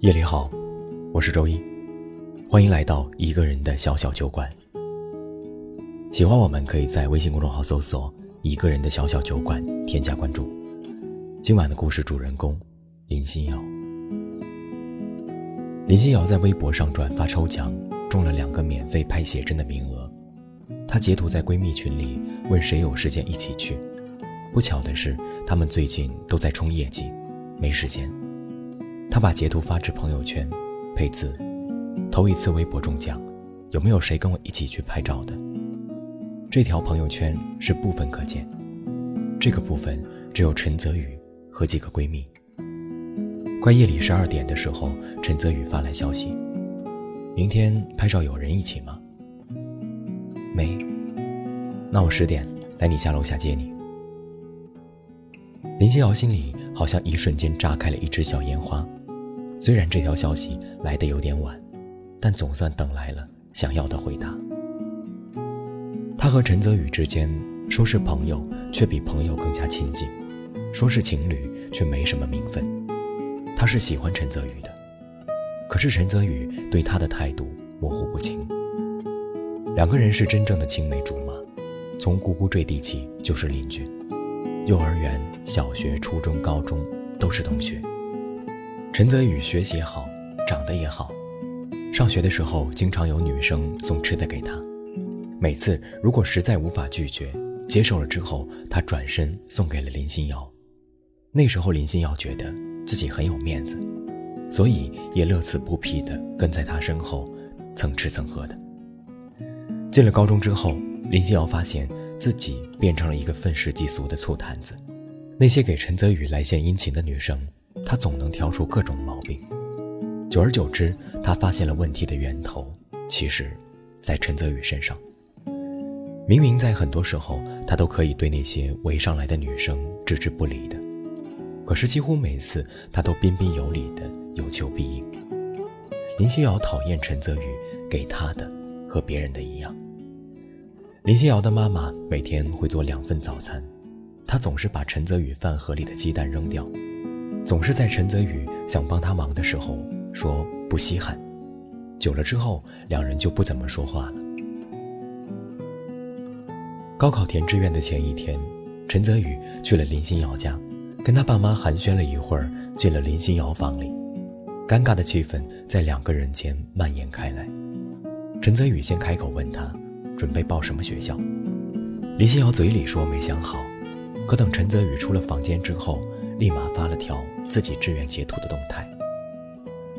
夜里好，我是周一，欢迎来到一个人的小小酒馆。喜欢我们可以在微信公众号搜索“一个人的小小酒馆”，添加关注。今晚的故事主人公林心瑶。林心瑶在微博上转发抽奖，中了两个免费拍写真的名额。她截图在闺蜜群里问谁有时间一起去。不巧的是，她们最近都在冲业绩，没时间。他把截图发至朋友圈，配字：“头一次微博中奖，有没有谁跟我一起去拍照的？”这条朋友圈是部分可见，这个部分只有陈泽宇和几个闺蜜。快夜里十二点的时候，陈泽宇发来消息：“明天拍照有人一起吗？”“没。”“那我十点来你家楼下接你。”林心瑶心里好像一瞬间炸开了一支小烟花。虽然这条消息来得有点晚，但总算等来了想要的回答。他和陈泽宇之间说是朋友，却比朋友更加亲近；说是情侣，却没什么名分。他是喜欢陈泽宇的，可是陈泽宇对他的态度模糊不清。两个人是真正的青梅竹马，从呱呱坠地起就是邻居，幼儿园、小学、初中、高中都是同学。陈泽宇学习好，长得也好，上学的时候经常有女生送吃的给他。每次如果实在无法拒绝，接受了之后，他转身送给了林心瑶。那时候林心瑶觉得自己很有面子，所以也乐此不疲地跟在他身后，蹭吃蹭喝的。进了高中之后，林心瑶发现自己变成了一个愤世嫉俗的醋坛子，那些给陈泽宇来献殷勤的女生。他总能挑出各种毛病，久而久之，他发现了问题的源头，其实，在陈泽宇身上。明明在很多时候，他都可以对那些围上来的女生置之不理的，可是几乎每次，他都彬彬有礼的有求必应。林心瑶讨厌陈泽宇给她的和别人的一样。林心瑶的妈妈每天会做两份早餐，她总是把陈泽宇饭盒里的鸡蛋扔掉。总是在陈泽宇想帮他忙的时候说不稀罕，久了之后两人就不怎么说话了。高考填志愿的前一天，陈泽宇去了林心瑶家，跟他爸妈寒暄了一会儿，进了林心瑶房里，尴尬的气氛在两个人间蔓延开来。陈泽宇先开口问他，准备报什么学校？林心瑶嘴里说没想好，可等陈泽宇出了房间之后，立马发了条。自己志愿截图的动态，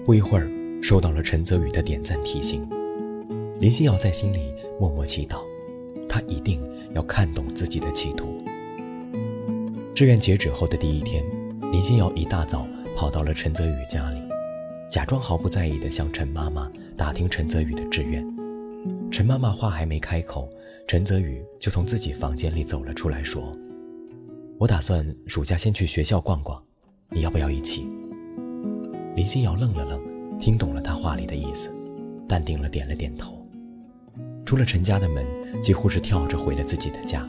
不一会儿收到了陈泽宇的点赞提醒。林心瑶在心里默默祈祷，他一定要看懂自己的企图。志愿截止后的第一天，林心瑶一大早跑到了陈泽宇家里，假装毫不在意地向陈妈妈打听陈泽宇的志愿。陈妈妈话还没开口，陈泽宇就从自己房间里走了出来，说：“我打算暑假先去学校逛逛。”你要不要一起？林心瑶愣了愣，听懂了他话里的意思，淡定了点了点头。出了陈家的门，几乎是跳着回了自己的家。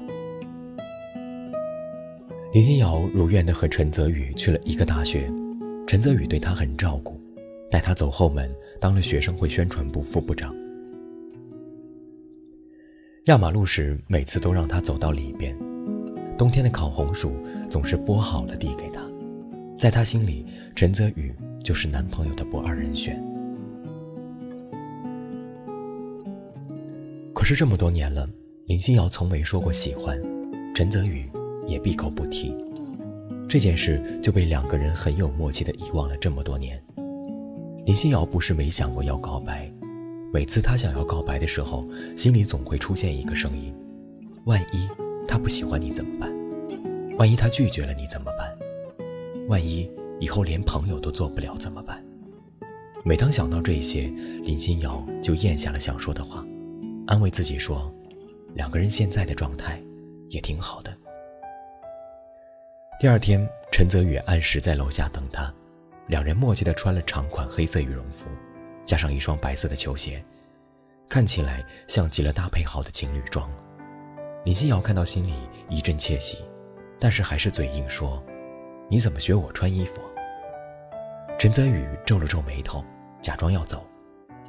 林心瑶如愿的和陈泽宇去了一个大学，陈泽宇对她很照顾，带她走后门，当了学生会宣传部副部长。压马路时，每次都让她走到里边。冬天的烤红薯总是剥好了递给她。在他心里，陈泽宇就是男朋友的不二人选。可是这么多年了，林心瑶从没说过喜欢，陈泽宇也闭口不提，这件事就被两个人很有默契的遗忘了这么多年。林心瑶不是没想过要告白，每次她想要告白的时候，心里总会出现一个声音：万一他不喜欢你怎么办？万一他拒绝了你怎么办？万一以后连朋友都做不了怎么办？每当想到这些，林心瑶就咽下了想说的话，安慰自己说：“两个人现在的状态也挺好的。”第二天，陈泽宇按时在楼下等她，两人默契地穿了长款黑色羽绒服，加上一双白色的球鞋，看起来像极了搭配好的情侣装。林心瑶看到心里一阵窃喜，但是还是嘴硬说。你怎么学我穿衣服？陈泽宇皱了皱眉头，假装要走，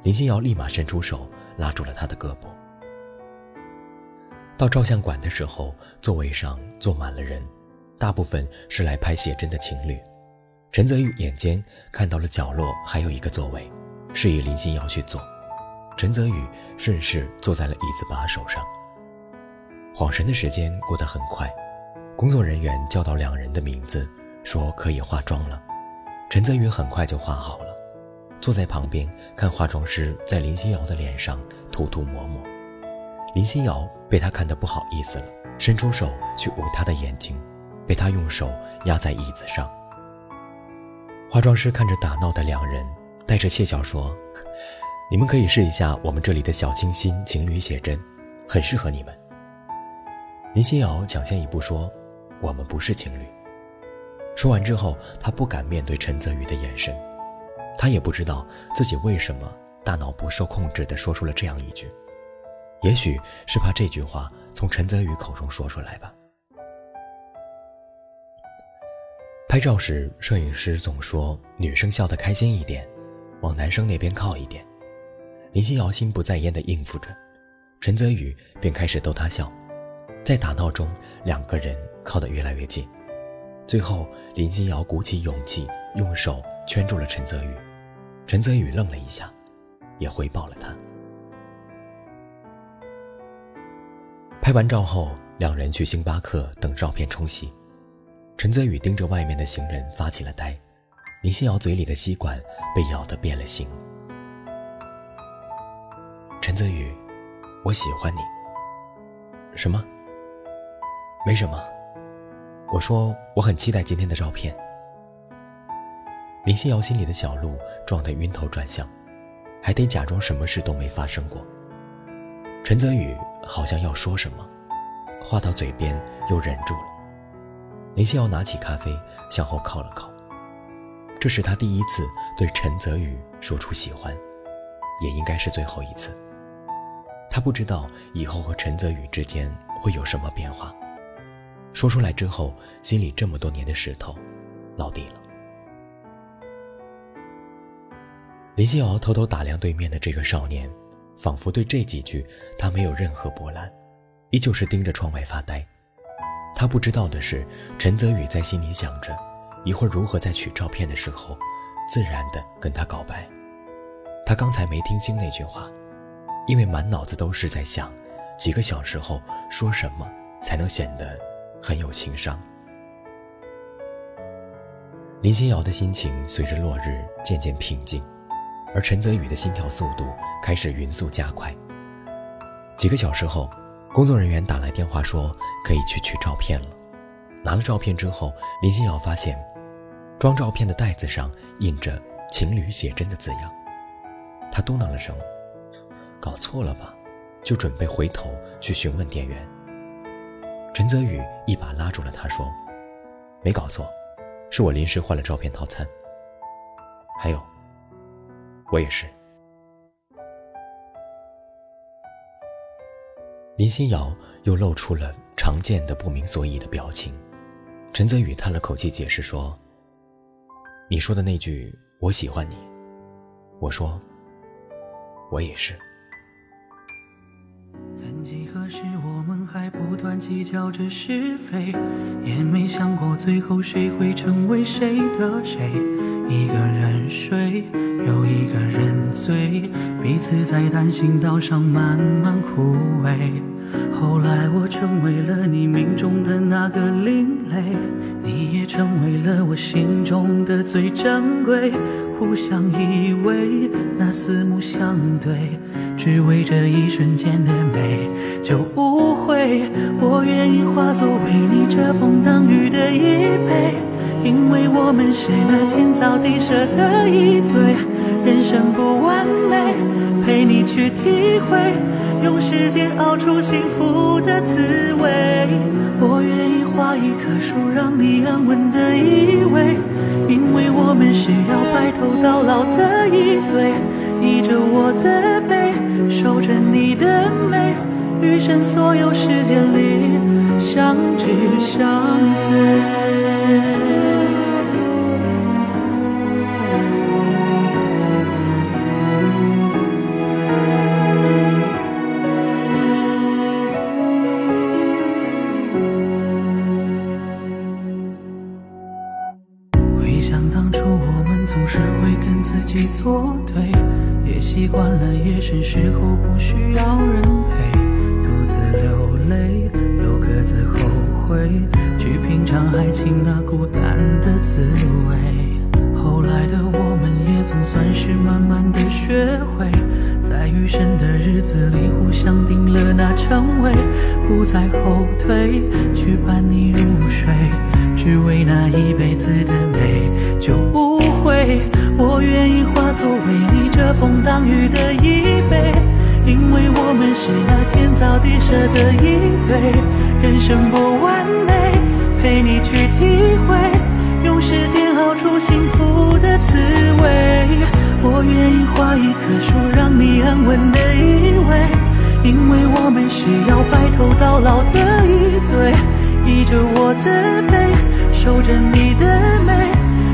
林心瑶立马伸出手拉住了他的胳膊。到照相馆的时候，座位上坐满了人，大部分是来拍写真的情侣。陈泽宇眼尖看到了角落还有一个座位，示意林心瑶去坐。陈泽宇顺势坐在了椅子把手上。恍神的时间过得很快，工作人员叫到两人的名字，说可以化妆了。陈泽宇很快就化好了，坐在旁边看化妆师在林心瑶的脸上涂涂抹抹。林心瑶被他看得不好意思了，伸出手去捂他的眼睛，被他用手压在椅子上。化妆师看着打闹的两人，带着窃笑说：“你们可以试一下我们这里的小清新情侣写真，很适合你们。”林心瑶抢先一步说：“我们不是情侣。”说完之后，他不敢面对陈泽宇的眼神，他也不知道自己为什么大脑不受控制地说出了这样一句，也许是怕这句话从陈泽宇口中说出来吧。拍照时，摄影师总说女生笑得开心一点，往男生那边靠一点。林心瑶心不在焉地应付着，陈泽宇便开始逗她笑。在打闹中，两个人靠得越来越近，最后林心瑶鼓起勇气，用手圈住了陈泽宇。陈泽宇愣了一下，也回抱了她。拍完照后，两人去星巴克等照片冲洗。陈泽宇盯着外面的行人发起了呆，林心瑶嘴里的吸管被咬得变了形。陈泽宇，我喜欢你。什么？没什么，我说我很期待今天的照片。林心瑶心里的小鹿撞得晕头转向，还得假装什么事都没发生过。陈泽宇好像要说什么，话到嘴边又忍住了。林心瑶拿起咖啡向后靠了靠，这是他第一次对陈泽宇说出喜欢，也应该是最后一次。他不知道以后和陈泽宇之间会有什么变化。说出来之后，心里这么多年的石头落地了。林心瑶偷偷打量对面的这个少年，仿佛对这几句他没有任何波澜，依旧是盯着窗外发呆。他不知道的是，陈泽宇在心里想着，一会儿如何在取照片的时候，自然的跟他告白。他刚才没听清那句话，因为满脑子都是在想，几个小时后说什么才能显得。很有情商。林心瑶的心情随着落日渐渐平静，而陈泽宇的心跳速度开始匀速加快。几个小时后，工作人员打来电话说可以去取照片了。拿了照片之后，林心瑶发现，装照片的袋子上印着“情侣写真”的字样。她嘟囔了声：“搞错了吧？”就准备回头去询问店员。陈泽宇一把拉住了他，说：“没搞错，是我临时换了照片套餐。还有，我也是。”林心瑶又露出了常见的不明所以的表情。陈泽宇叹了口气，解释说：“你说的那句‘我喜欢你’，我说，我也是。”计较着是非，也没想过最后谁会成为谁的谁。一个人睡，又一个人醉，彼此在单行道上慢慢枯萎。后来我成为了你命中的那个另类，你也成为了我心中的最珍贵。互相依偎，那四目相对，只为这一瞬间的美就无悔。我愿意化作为你遮风挡雨的衣被，因为我们是那天造地设的一对。人生不完美，陪你去体会，用时间熬出幸福的滋味。我愿意画一棵树，让你安稳的依偎。因为我们是要白头到老的一对，依着我的背，守着你的美，余生所有时间里相知相随。日子里互相定了那称谓，不再后退，去伴你入睡，只为那一辈子的美。就不会，我愿意化作为你遮风挡雨的衣被，因为我们是那天造地设的一对。人生不完美，陪你去体会，用时间熬出幸福的滋味。我愿意画一棵树，让你安稳的依偎，因为我们是要白头到老的一对。依着我的背，守着你的美。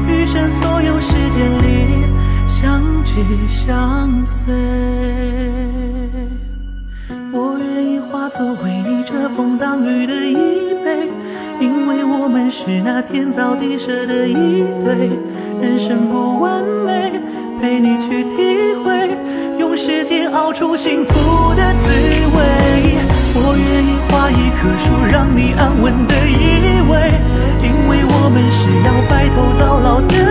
余生所有时间里相知相随，我愿意化作为你遮风挡雨的依偎，因为我们是那天造地设的一对。人生不完美，陪你去体会，用时间熬出幸福的滋味。我愿意画一棵树，让你安稳的依偎，因为我们是要白头到老的。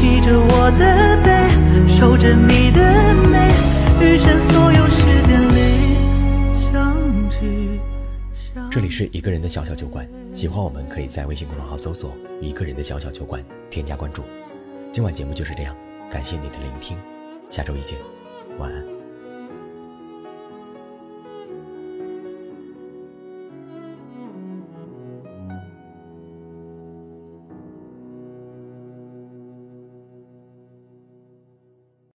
依着我的背，守着你的美，余生所有时间里相知。这里是一个人的小小酒馆，喜欢我们可以在微信公众号搜索“一个人的小小酒馆”，添加关注。今晚节目就是这样，感谢你的聆听，下周一见，晚安。